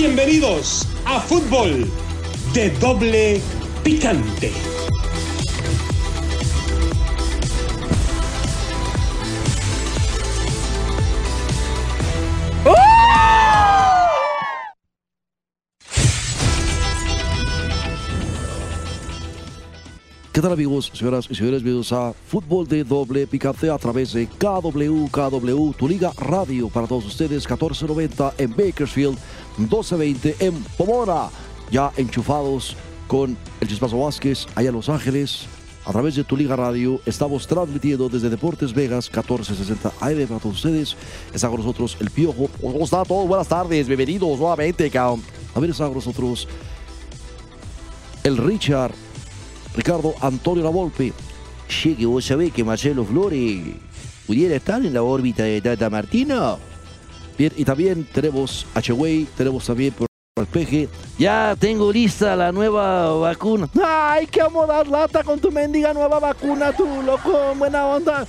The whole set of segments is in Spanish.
Bienvenidos a Fútbol de Doble Picante. ¿Qué tal amigos, señoras y señores? Bienvenidos a Fútbol de Doble Picante a través de KW, KW, tu liga radio para todos ustedes, 1490 en Bakersfield, 1220 en Pomona, ya enchufados con el Chispazo Vázquez allá en Los Ángeles. A través de tu liga radio estamos transmitiendo desde Deportes Vegas 1460 AM para todos ustedes. Está con nosotros el Piojo. ¿Cómo está todo? Buenas tardes, bienvenidos nuevamente. A ver, está con nosotros el Richard Ricardo Antonio Lavolpe. Che, que vos sabés que Marcelo Flores pudiera estar en la órbita de Tata Martino. Bien, y también tenemos a Cheway, tenemos también por el peje. Ya tengo lista la nueva vacuna. Ay, que vamos a dar lata con tu mendiga nueva vacuna, tú, loco, buena onda.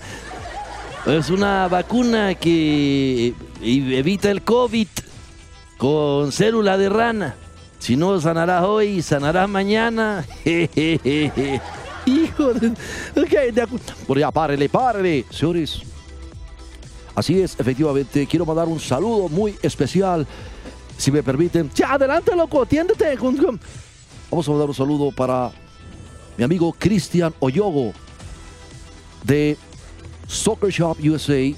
Es una vacuna que evita el COVID con célula de rana. Si no sanarás hoy, sanarás mañana. Hijo de... Ok, de acu- Por ya, párele, párele, señores. Así es, efectivamente, quiero mandar un saludo muy especial, si me permiten. Ya, adelante, loco, atiéndete. Vamos a mandar un saludo para mi amigo Cristian Oyogo de Soccer Shop USA.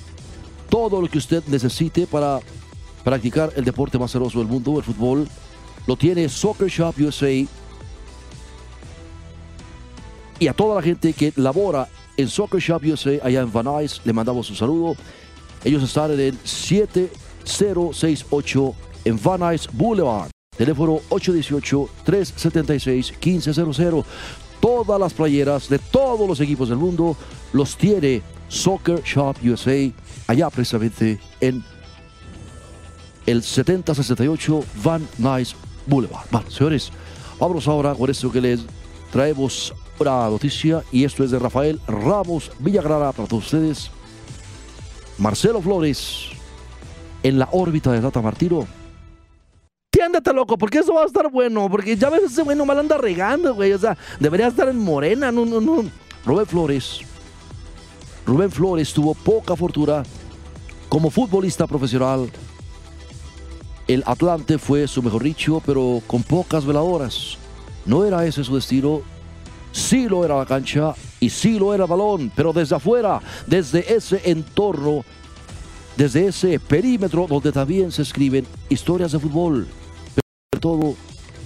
Todo lo que usted necesite para practicar el deporte más hermoso del mundo, el fútbol, lo tiene Soccer Shop USA. Y a toda la gente que labora en Soccer Shop USA allá en Van Nuys, le mandamos un saludo. Ellos están en el 7068 en Van Nuys Boulevard. Teléfono 818-376-1500. Todas las playeras de todos los equipos del mundo los tiene Soccer Shop USA allá precisamente en el 7068 Van Nuys Boulevard. Bueno, señores, vámonos ahora con esto que les traemos una noticia y esto es de Rafael Ramos Villagrana para todos ustedes. Marcelo Flores en la órbita de Tata Martino. Atiéndete, loco, porque eso va a estar bueno. Porque ya ves, ese güey nomás anda regando, güey. O sea, debería estar en Morena, no, no, no. Rubén Flores. Rubén Flores tuvo poca fortuna como futbolista profesional. El Atlante fue su mejor dicho, pero con pocas veladoras. No era ese su destino. Sí lo era la cancha y sí lo era balón, pero desde afuera, desde ese entorno, desde ese perímetro donde también se escriben historias de fútbol, pero sobre todo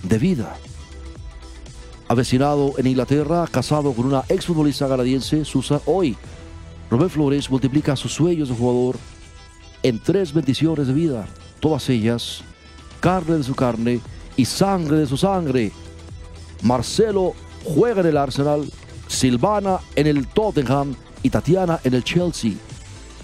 de vida. Avecinado en Inglaterra, casado con una exfutbolista canadiense, Susan Hoy. Rubén Flores multiplica sus sueños de jugador en tres bendiciones de vida, todas ellas carne de su carne y sangre de su sangre. Marcelo juega en el Arsenal, Silvana en el Tottenham y Tatiana en el Chelsea,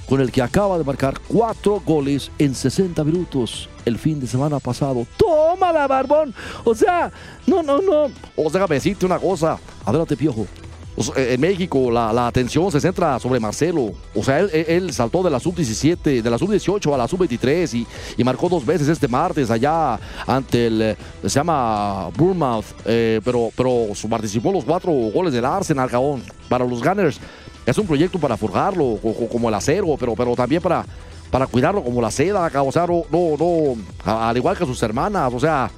con el que acaba de marcar cuatro goles en 60 minutos el fin de semana pasado. Tómala, barbón. O sea, no, no, no. O sea, déjame decirte una cosa. Adelante, Piojo. O sea, en México la, la atención se centra sobre Marcelo. O sea, él, saltó de la sub-17, de la sub-18 a la sub-23 y, y marcó dos veces este martes allá ante el, eh, se llama Bournemouth, eh, pero, pero participó los cuatro goles del Arsenal, cabrón. Para los Gunners es un proyecto para forjarlo co- co- como el acero, pero, pero también para, para cuidarlo como la seda. O sea, no, no, no, al igual que sus hermanas, o sea,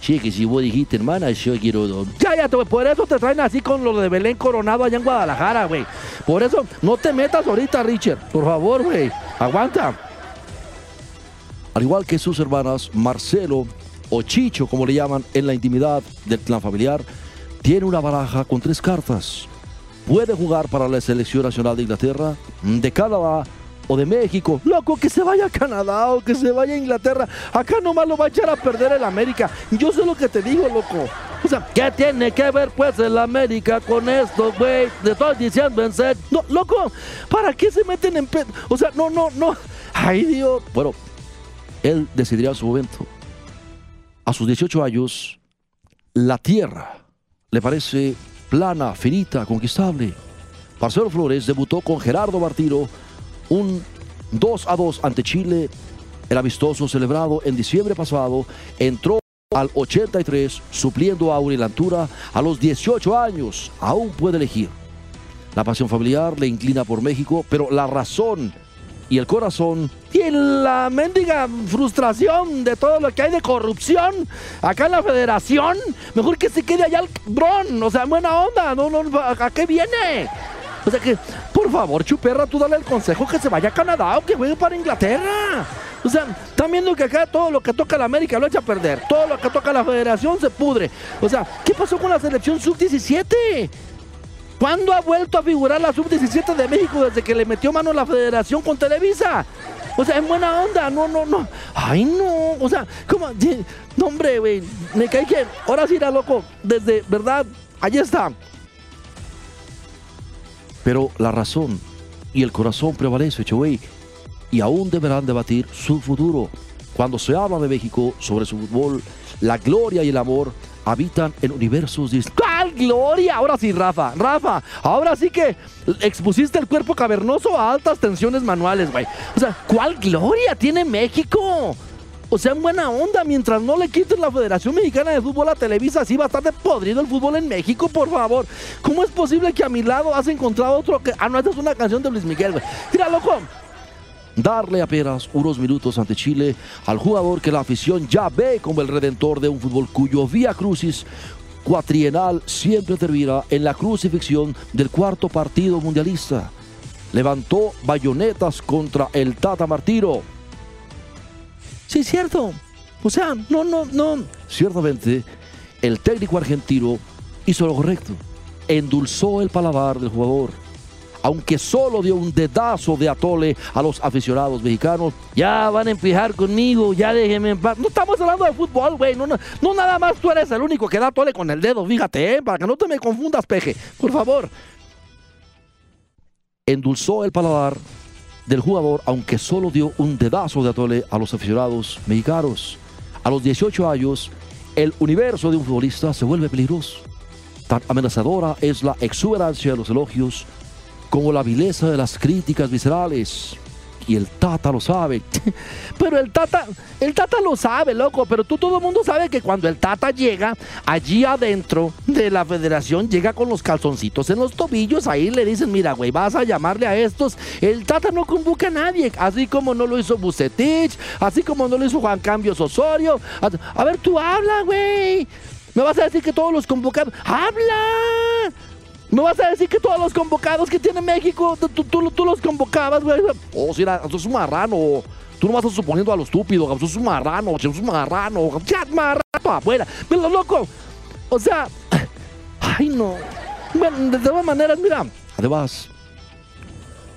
Che, que si vos dijiste, hermana, yo quiero... Cállate, güey. Por eso te traen así con lo de Belén Coronado allá en Guadalajara, güey. Por eso, no te metas ahorita, Richard. Por favor, güey. Aguanta. al igual que sus hermanas, Marcelo o Chicho, como le llaman en la intimidad del clan familiar, tiene una baraja con tres cartas. Puede jugar para la selección nacional de Inglaterra, de Canadá o de México. Loco, que se vaya a Canadá o que se vaya a Inglaterra. Acá nomás lo va a echar a perder el América. Yo sé lo que te digo, loco. O sea, ¿qué tiene que ver pues el América con esto, güey? Te estoy diciendo en serio. No, loco, ¿para qué se meten en pe... O sea, no, no, no. Ay, Dios. Bueno, él decidirá su momento. A sus 18 años, la tierra le parece plana, finita, conquistable. Marcelo Flores debutó con Gerardo Martino un 2 a 2 ante Chile El amistoso celebrado en diciembre pasado entró al 83, supliendo a Urilantura a los 18 años. Aún puede elegir. La pasión familiar le inclina por México, pero la razón y el corazón y la mendiga frustración de todo lo que hay de corrupción acá en la federación, mejor que se quede allá el bron, o sea, buena onda, no, no, ¿a qué viene? O sea que, por favor, Chuperra, tú dale el consejo que se vaya a Canadá o que juegue para Inglaterra. O sea, están viendo que acá todo lo que toca la América lo echa a perder. Todo lo que toca la federación se pudre. O sea, ¿qué pasó con la selección sub-17? ¿Cuándo ha vuelto a figurar la sub-17 de México desde que le metió mano la federación con Televisa? O sea, en buena onda, no, no, no. Ay, no. O sea, ¿cómo? No, hombre, güey. Me caí que. Ahora sí era loco. Desde, ¿verdad? Allí está. Pero la razón y el corazón prevalece, güey y aún deberán debatir su futuro. Cuando se habla de México sobre su fútbol, la gloria y el amor habitan en universos distintos. ¿Cuál gloria? Ahora sí, Rafa, Rafa, ahora sí que expusiste el cuerpo cavernoso a altas tensiones manuales, güey. O sea, ¿cuál gloria tiene México? O sea, en buena onda, mientras no le quiten la Federación Mexicana de Fútbol a Televisa, así va a estar de podrido el fútbol en México, por favor. ¿Cómo es posible que a mi lado has encontrado otro que... Ah, no, esta es una canción de Luis Miguel, güey. Mira, loco, darle apenas unos minutos ante Chile al jugador que la afición ya ve como el redentor de un fútbol cuyo vía crucis cuatrienal siempre termina en la crucifixión del cuarto partido mundialista. Levantó bayonetas contra el Tata Martiro. Sí, cierto. O sea, no, no, no. Ciertamente, el técnico argentino hizo lo correcto. Endulzó el paladar del jugador aunque solo dio un dedazo de atole a los aficionados mexicanos. Ya van a empujar conmigo, ya déjenme en paz. No estamos hablando de fútbol, güey. No, no, nada más tú eres el único que da atole con el dedo, fíjate, ¿eh? para que no te me confundas, peje. Por favor. Endulzó el paladar del jugador, aunque solo dio un dedazo de atole a los aficionados mexicanos. A los 18 años, el universo de un futbolista se vuelve peligroso. Tan amenazadora es la exuberancia de los elogios como la vileza de las críticas viscerales. Y el Tata lo sabe. Pero el Tata, el Tata lo sabe, loco. Pero tú todo el mundo sabe que cuando el Tata llega allí adentro de la federación, llega con los calzoncitos en los tobillos. Ahí le dicen, mira, güey, vas a llamarle a estos. El Tata no convoca a nadie. Así como no lo hizo Bucetich, así como no lo hizo Juan Cambios Osorio. A, ver, tú habla, güey. Me vas a decir que todos los convocados. ¡Habla! ¿Me vas a decir que todos los convocados que tiene México, tú, tú, los convocabas, güey? Oh, si era, es un marrano. Tú no vas a suponiendo a lo estúpido, sos un marrano, sos un marrano, ya marrano afuera. Pero loco, o sea, ay no. Bueno, de todas maneras, mira. Además,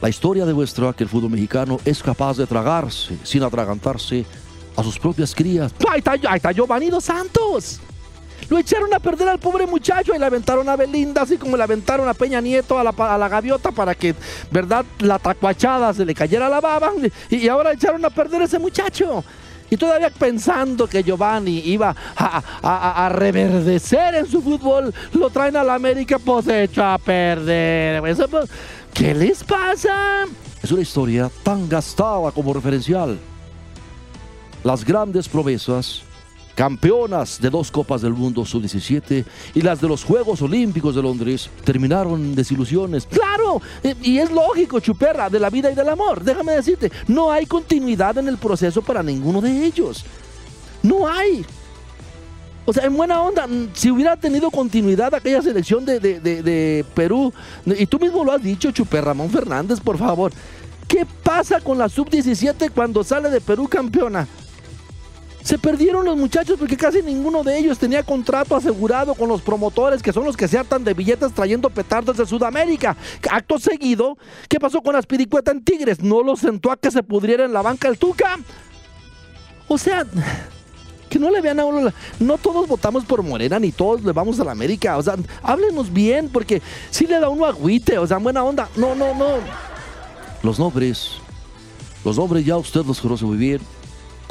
la historia demuestra que el fútbol mexicano es capaz de tragarse sin atragantarse a sus propias crías. Ahí está, ahí está Giovanni Dos Santos. Lo echaron a perder al pobre muchacho y le aventaron a Belinda, así como le aventaron a Peña Nieto a la, gaviota para que, ¿verdad?, la tacuachada se le cayera la baba. Y, ahora echaron a perder a ese muchacho. Y todavía pensando que Giovanni iba a, reverdecer en su fútbol, lo traen a la América, pues hecho a perder. Pues, ¿Qué les pasa? Es una historia tan gastada como referencial. Las grandes promesas campeonas de dos Copas del Mundo Sub-17 y las de los Juegos Olímpicos de Londres terminaron desilusiones. ¡Claro! Y es lógico, chuperra, de la vida y del amor. Déjame decirte, no hay continuidad en el proceso para ninguno de ellos. No hay. O sea, en buena onda, si hubiera tenido continuidad aquella selección de, de Perú, y tú mismo lo has dicho, Chuper Ramón Fernández, por favor, ¿qué pasa con la sub-17 cuando sale de Perú campeona? Se perdieron los muchachos porque casi ninguno de ellos tenía contrato asegurado con los promotores, que son los que se hartan de billetes trayendo petardos de Sudamérica. Acto seguido, ¿qué pasó con las piricuetas en Tigres? ¿No los sentó a que se pudriera en la banca el Tuca? O sea, que no le vean a uno. No todos votamos por Morena ni todos le vamos a la América. O sea, háblenos bien, porque si le da uno agüite, o sea, buena onda. No, no, no. Los nombres, los nombres ya usted los conoce muy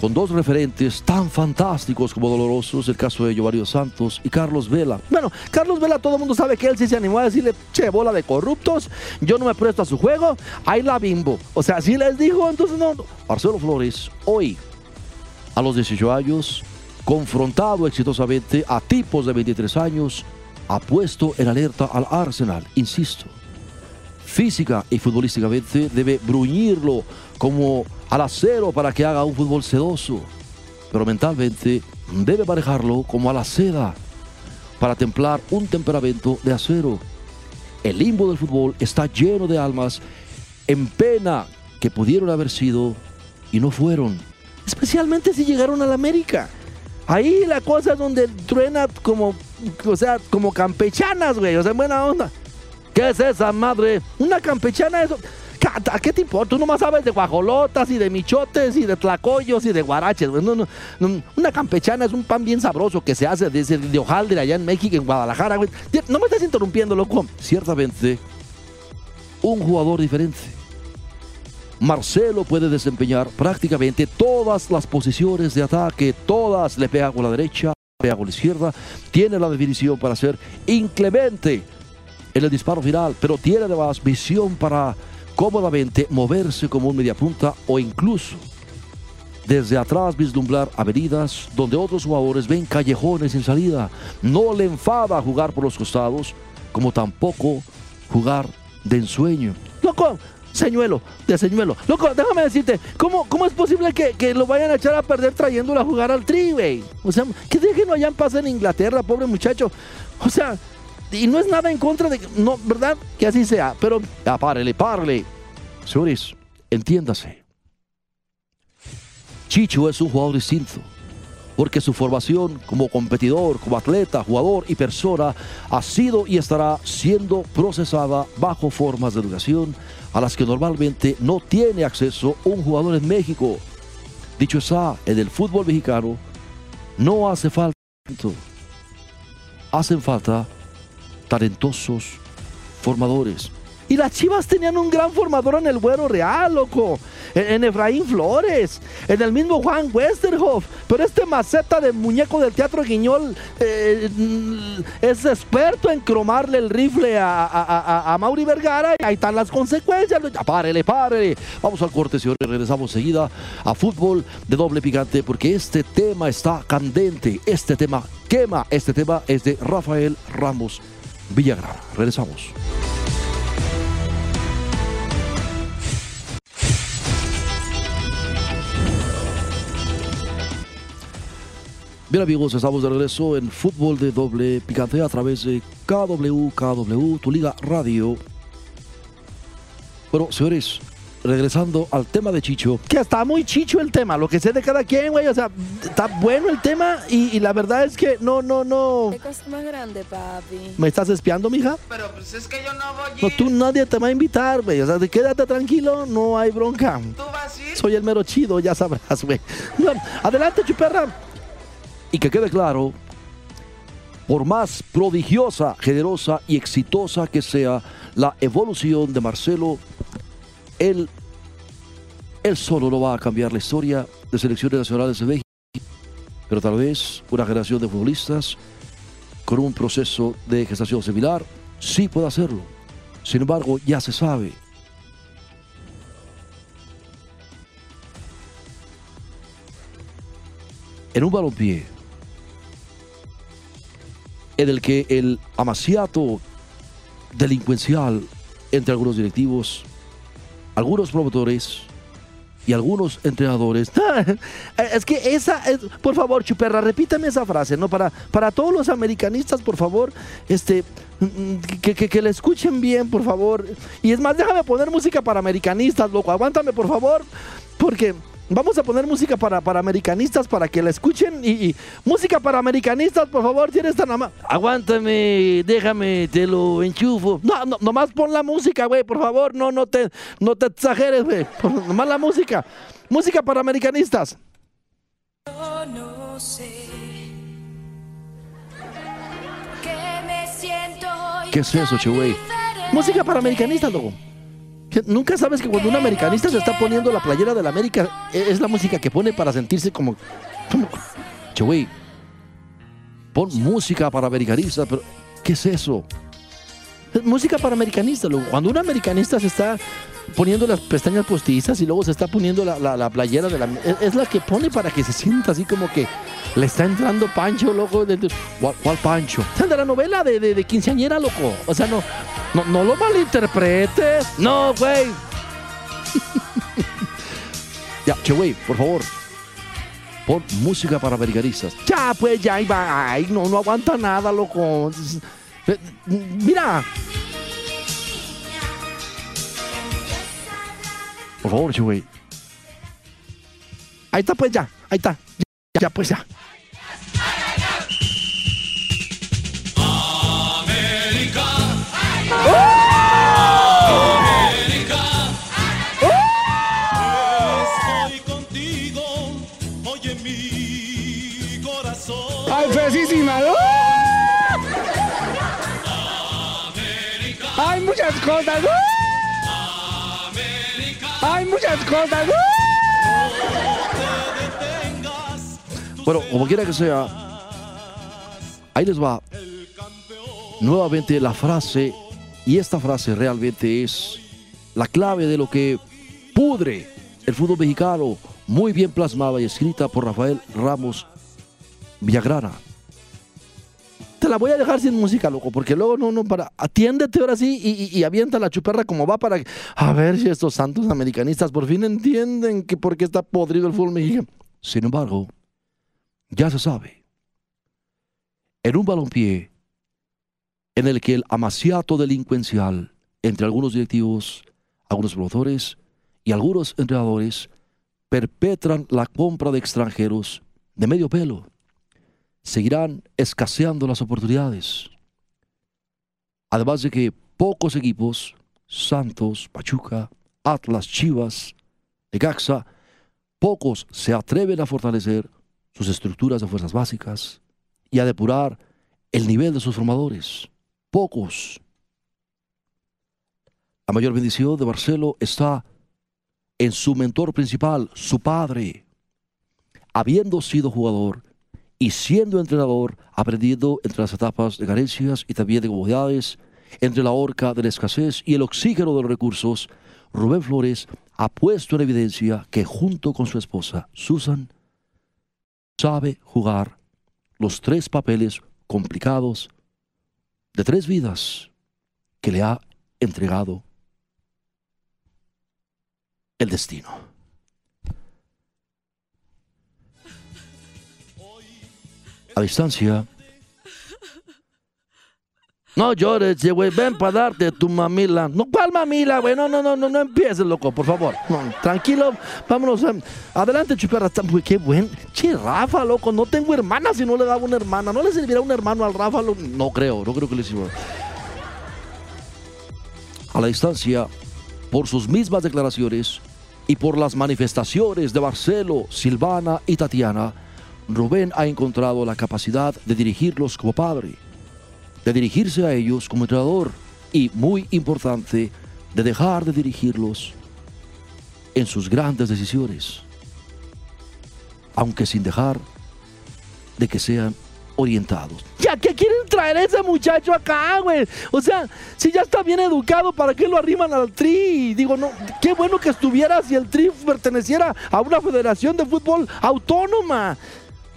con dos referentes tan fantásticos como dolorosos, el caso de Giovanni Santos y Carlos Vela. Bueno, Carlos Vela, todo el mundo sabe que él sí se animó a decirle, che, bola de corruptos, yo no me presto a su juego, ahí la bimbo. O sea, si les dijo, entonces no. Marcelo Flores, hoy, A los 18 años, confrontado exitosamente a tipos de 23 años, ha puesto en alerta al Arsenal, insisto. Física y futbolísticamente debe bruñirlo como al acero para que haga un fútbol sedoso, pero mentalmente debe manejarlo como a la seda para templar un temperamento de acero. El limbo del fútbol está lleno de almas en pena que pudieron haber sido y no fueron. Especialmente si llegaron a la América. Ahí la cosa es donde truena como, o sea, como campechanas, güey. O sea, buena onda. ¿Qué es esa madre? Una campechana, eso. ¿A qué te importa? Tú nomás sabes de guajolotas y de michotes y de tlacoyos y de guaraches. Una campechana es un pan bien sabroso que se hace desde de hojaldre allá en México, en Guadalajara. güey. No me estás interrumpiendo, loco. Ciertamente, un jugador diferente. Marcelo puede desempeñar prácticamente todas las posiciones de ataque, todas le pega con la derecha, le pega con la izquierda, tiene la definición para ser inclemente en el disparo final, pero tiene además visión para cómodamente moverse como un mediapunta o incluso desde atrás vislumbrar avenidas donde otros jugadores ven callejones sin salida. No le enfada jugar por los costados, como tampoco jugar de ensueño. Loco, señuelo, de señuelo. Loco, déjame decirte, ¿cómo, cómo es posible que, que lo vayan a echar a perder trayéndolo a jugar al tri, güey? O sea, que déjenlo allá en paz en Inglaterra, pobre muchacho. O sea, y no es nada en contra de, no, ¿verdad? Que así sea, pero ya párele, párele. Señores, entiéndase. Chicho es un jugador distinto, porque su formación como competidor, como atleta, jugador y persona ha sido y estará siendo procesada bajo formas de educación a las que normalmente no tiene acceso un jugador en México. Dicho está, en el fútbol mexicano no hace falta, hacen falta talentosos formadores. Y las Chivas tenían un gran formador en el Güero Real, loco. En, Efraín Flores, en el mismo Juan Westerhoff. Pero este maceta de muñeco del Teatro Guiñol eh, es experto en cromarle el rifle a Mauri Vergara. Y ahí están las consecuencias. Ya, párele, párele. Vamos al corte, señores. Regresamos seguida a fútbol de doble picante porque este tema está candente. Este tema quema. Este tema es de Rafael Ramos Villagrán. Regresamos. Bien amigos, estamos de regreso en fútbol de doble picante a través de KW, KW, tu liga radio. Bueno, señores, regresando al tema de Chicho. Que está muy chicho el tema, lo que sé de cada quien, güey. O sea, está bueno el tema y, y la verdad es que no, no, no. ¿Qué cosa más grande, papi? ¿Me estás espiando, mija? Pero pues es que yo no voy a No, ir. tú nadie te va a invitar, güey. O sea, quédate tranquilo, no hay bronca. ¿Tú vas a ir? Soy el mero chido, ya sabrás, güey. No, Adelante, chuperra. Y que quede claro, por más prodigiosa, generosa y exitosa que sea la evolución de Marcelo, él, él solo no va a cambiar la historia de selecciones nacionales de México, pero tal vez una generación de futbolistas con un proceso de gestación similar sí puede hacerlo. Sin embargo, ya se sabe, en un balompié en el que el amaciato delincuencial entre algunos directivos, algunos promotores y algunos entrenadores. Es que esa, es- por favor, Chuperra, repítame esa frase, ¿no? Para, para todos los americanistas, por favor, este, mm, que, que, que le escuchen bien, por favor. Y es más, déjame poner música para americanistas, loco, aguántame, por favor, porque vamos a poner música para, para americanistas para que la escuchen. Y, y música para americanistas, por favor, tienes tan ama- Aguántame, déjame, te lo enchufo. No, no, nomás pon la música, güey, por favor, no, no te, no te exageres, güey. Nomás la música. Música para americanistas. Yo no sé que me siento ¿Qué es eso, che, güey? Música para americanistas, loco. Nunca sabes que cuando un americanista se está poniendo la playera de la América, e- es la música que pone para sentirse como. como che, güey. Pon música para americanistas, pero. ¿Qué es eso? Es música para americanistas. Cuando un americanista se está poniendo las pestañas postizas y luego se está poniendo la, la- la playera de la... Es, es la que pone para que se sienta así como que le está entrando Pancho, loco. De, de- ¿Cuál, cuál Pancho? sea, de la novela de, de, de quinceañera, loco. O sea, no, no, no lo malinterpretes. No, güey. Ya, che, güey, por favor. Pon música para americanistas. Ya, pues, ya, ahí va. Ay, no, no aguanta nada, loco. Eh, Mira, Por favor, güey. ahí está, pues, ya. Ahí está. Ya, pues, ya. Estoy contigo, oye mi corazón. ¡Ay, fresísima! ¡Oh! ¡Hay muchas cosas! ¡Oh! ¡Hay muchas cosas! ¡Oh! Bueno, como quiera que sea, ahí les va nuevamente la frase, y esta frase realmente es la clave de lo que pudre el fútbol mexicano, muy bien plasmada y escrita por Rafael Ramos Villagrana. Te la voy a dejar sin música, loco, porque luego no, no, para. Atiéndete ahora sí y, y- avienta la chuperra como va para. A ver si estos santos americanistas por fin entienden que por qué está podrido el fútbol mexicano. Sin embargo, ya se sabe, en un balompié en el que el amaciato delincuencial entre algunos directivos, algunos promotores y algunos entrenadores perpetran la compra de extranjeros de medio pelo, seguirán escaseando las oportunidades. Además de que pocos equipos, Santos, Pachuca, Atlas, Chivas, Necaxa, pocos se atreven a fortalecer sus estructuras de fuerzas básicas y a depurar el nivel de sus formadores. Pocos. La mayor bendición de Marcelo está en su mentor principal, su padre. Habiendo sido jugador y siendo entrenador, aprendiendo entre las etapas de carencias y también de comodidades, entre la horca de la escasez y el oxígeno de los recursos, Rubén Flores ha puesto en evidencia que junto con su esposa, Susan, sabe jugar los tres papeles complicados de tres vidas que le ha entregado el destino. A distancia, No llores, güey. Ven para darte tu mamila. No, ¿cuál mamila, güey? No, no, no, no, no empieces, loco, por favor. No, tranquilo, vámonos. em, Adelante, Güey, qué buen. Che, Rafa, loco. No tengo hermana si no le daba una hermana. ¿No le servirá un hermano al Rafa? lo- no creo, no creo que le sirva. A la distancia, por sus mismas declaraciones y por las manifestaciones de Marcelo, Silvana y Tatiana, Rubén ha encontrado la capacidad de dirigirlos como padre, de dirigirse a ellos como entrenador y, muy importante, de dejar de dirigirlos en sus grandes decisiones, aunque sin dejar de que sean orientados. ¿Ya qué quieren traer a ese muchacho acá, güey? O sea, si ya está bien educado, ¿para qué lo arriman al tri? Digo, no, qué bueno que estuviera si el tri perteneciera a una federación de fútbol autónoma.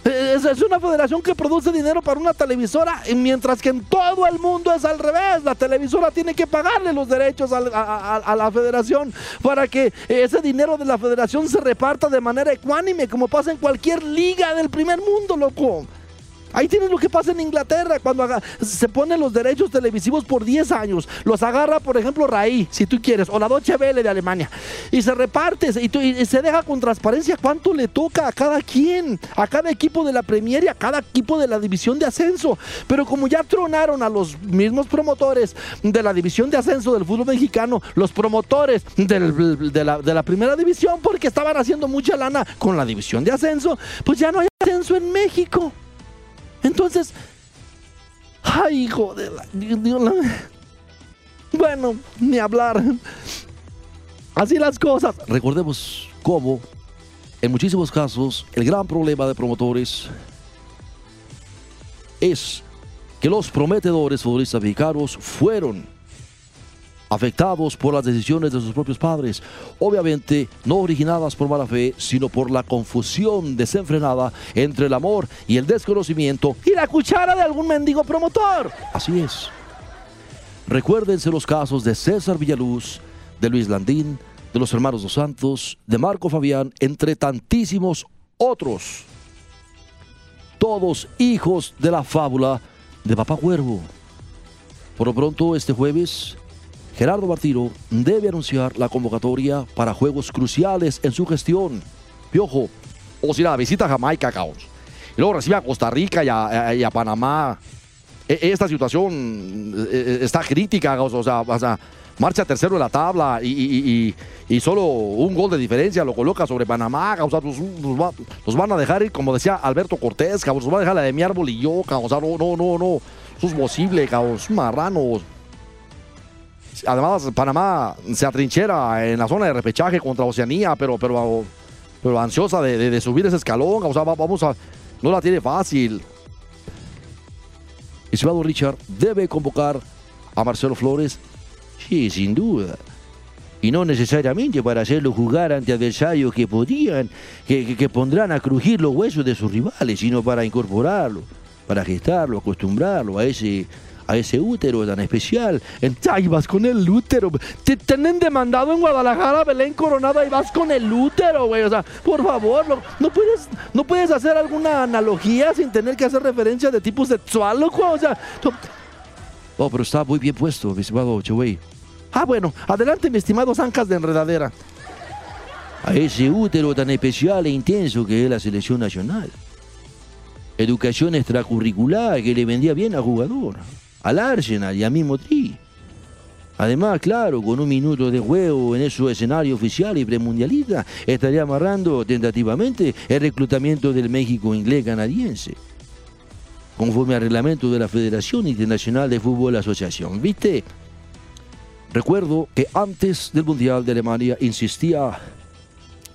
Eh, Es, una federación que produce dinero para una televisora, mientras que en todo el mundo es al revés. La televisora tiene que pagarle los derechos a, la federación para que ese dinero de la federación se reparta de manera ecuánime, como pasa en cualquier liga del primer mundo, loco. Ahí tienes lo que pasa en Inglaterra cuando se ponen los derechos televisivos por 10 años. Los agarra, por ejemplo, Raí, si tú quieres, o la Deutsche Welle de Alemania. Y se reparte y, se deja con transparencia cuánto le toca a cada quien, a cada equipo de la Premier y a cada equipo de la división de ascenso. Pero como ya tronaron a los mismos promotores de la división de ascenso del fútbol mexicano, los promotores de, la, de la primera división, porque estaban haciendo mucha lana con la división de ascenso, pues ya no hay ascenso en México. Entonces, ay, hijo de la- Bueno, ni hablar. Así las cosas. Recordemos cómo, en muchísimos casos, el gran problema de promotores es que los prometedores futbolistas mexicanos fueron afectados por las decisiones de sus propios padres, obviamente no originadas por mala fe, sino por la confusión desenfrenada entre el amor y el desconocimiento y la cuchara de algún mendigo promotor. Así es. Recuérdense los casos de César Villaluz, de Luis Landín, de los hermanos Dos Santos, de Marco Fabián, entre tantísimos otros. Todos hijos de la fábula de Papá Cuervo. Por lo pronto, este jueves, Gerardo Martino debe anunciar la convocatoria para juegos cruciales en su gestión. Piojo, o si la visita a Jamaica, caos. Y luego recibe a Costa Rica y a, Panamá. E- Esta situación eh, está crítica, caos. O sea, o marcha tercero en la tabla y, y- solo un gol de diferencia lo coloca sobre Panamá. O sea, los van a dejar ir, como decía Alberto Cortés, caos. Los van a dejar la de mi árbol y yo. O sea, no, no, no, no. Eso es posible, caos. Marranos. Además, Panamá se atrinchera en la zona de repechaje contra Oceanía, pero, pero, pero ansiosa de, de- de subir ese escalón. O sea, va- vamos a. No la tiene fácil. Estimado Richard, debe convocar a Marcelo Flores. Sí, sin duda. Y no necesariamente para hacerlo jugar ante adversarios que podían, que, que- pondrán a crujir los huesos de sus rivales, sino para incorporarlo, para gestarlo, acostumbrarlo a ese, a ese útero tan especial. En- Ay, vas con el útero. Te tienen demandado en Guadalajara, Belén Coronado, y vas con el útero, güey. O sea, por favor, no, puedes, no puedes hacer alguna analogía sin tener que hacer referencia de tipo sexual, loco. O sea, Oh, pero está muy bien puesto, mi estimado Chewey. ah, bueno, adelante, mi estimado Zancas de Enredadera. a ese útero tan especial e intenso que es la selección nacional. Educación extracurricular que le vendía bien al jugador, al Arsenal y a mismo Tri. Además, claro, con un minuto de juego en esos escenarios oficiales y premundialistas, estaría amarrando tentativamente el reclutamiento del México inglés canadiense, conforme al reglamento de la Federación Internacional de Fútbol Asociación. ¿Viste? Recuerdo que antes del Mundial de Alemania insistía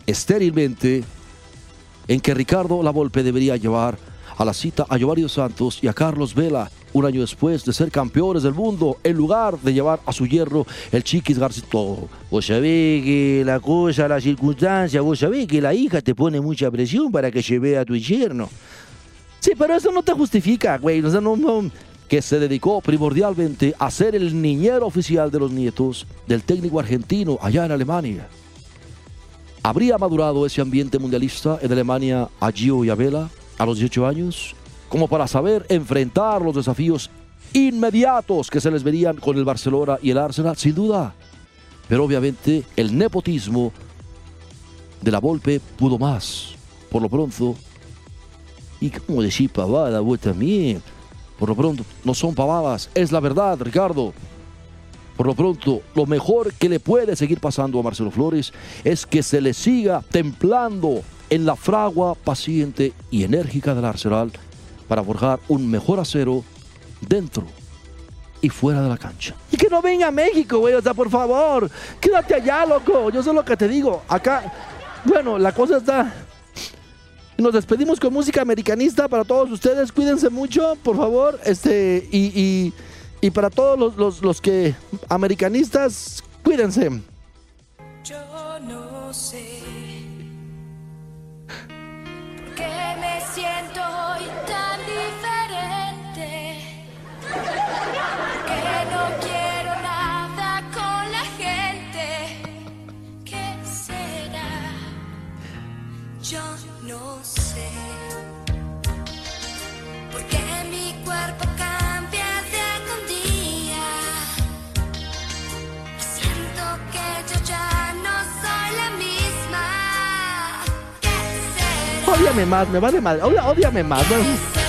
estérilmente en que Ricardo Lavolpe debería llevar a la cita a Giovanni Santos y a Carlos Vela un año después de ser campeones del mundo en lugar de llevar a su hierro el Chiquis Garcito. Vos sabés que la cosa, la circunstancia, vos sabés que la hija te pone mucha presión para que lleve a tu yerno. Sí, pero eso no te justifica, güey. O no. que se dedicó primordialmente a ser el niñero oficial de los nietos del técnico argentino allá en Alemania. ¿Habría madurado ese ambiente mundialista en Alemania a Gio y a Vela a los 18 años? Como para saber enfrentar los desafíos inmediatos que se les verían con el Barcelona y el Arsenal, sin duda. Pero obviamente el nepotismo de la Volpe pudo más. Por lo pronto, ¿Y cómo decís pavada vos también? por lo pronto, no son pavadas, es la verdad, Ricardo. Por lo pronto, lo mejor que le puede seguir pasando a Marcelo Flores es que se le siga templando en la fragua paciente y enérgica del Arsenal para forjar un mejor acero dentro y fuera de la cancha. Y que no venga a México, güey. O sea, por favor, quédate allá, loco. Yo sé lo que te digo. Acá, bueno, la cosa está. Nos despedimos con música americanista para todos ustedes. Cuídense mucho, por favor. Este, y, y, para todos los, los, los que americanistas, cuídense. Yo no sé Ódiame más, me vale madre. Ódiame más. ¿no? ¿Qué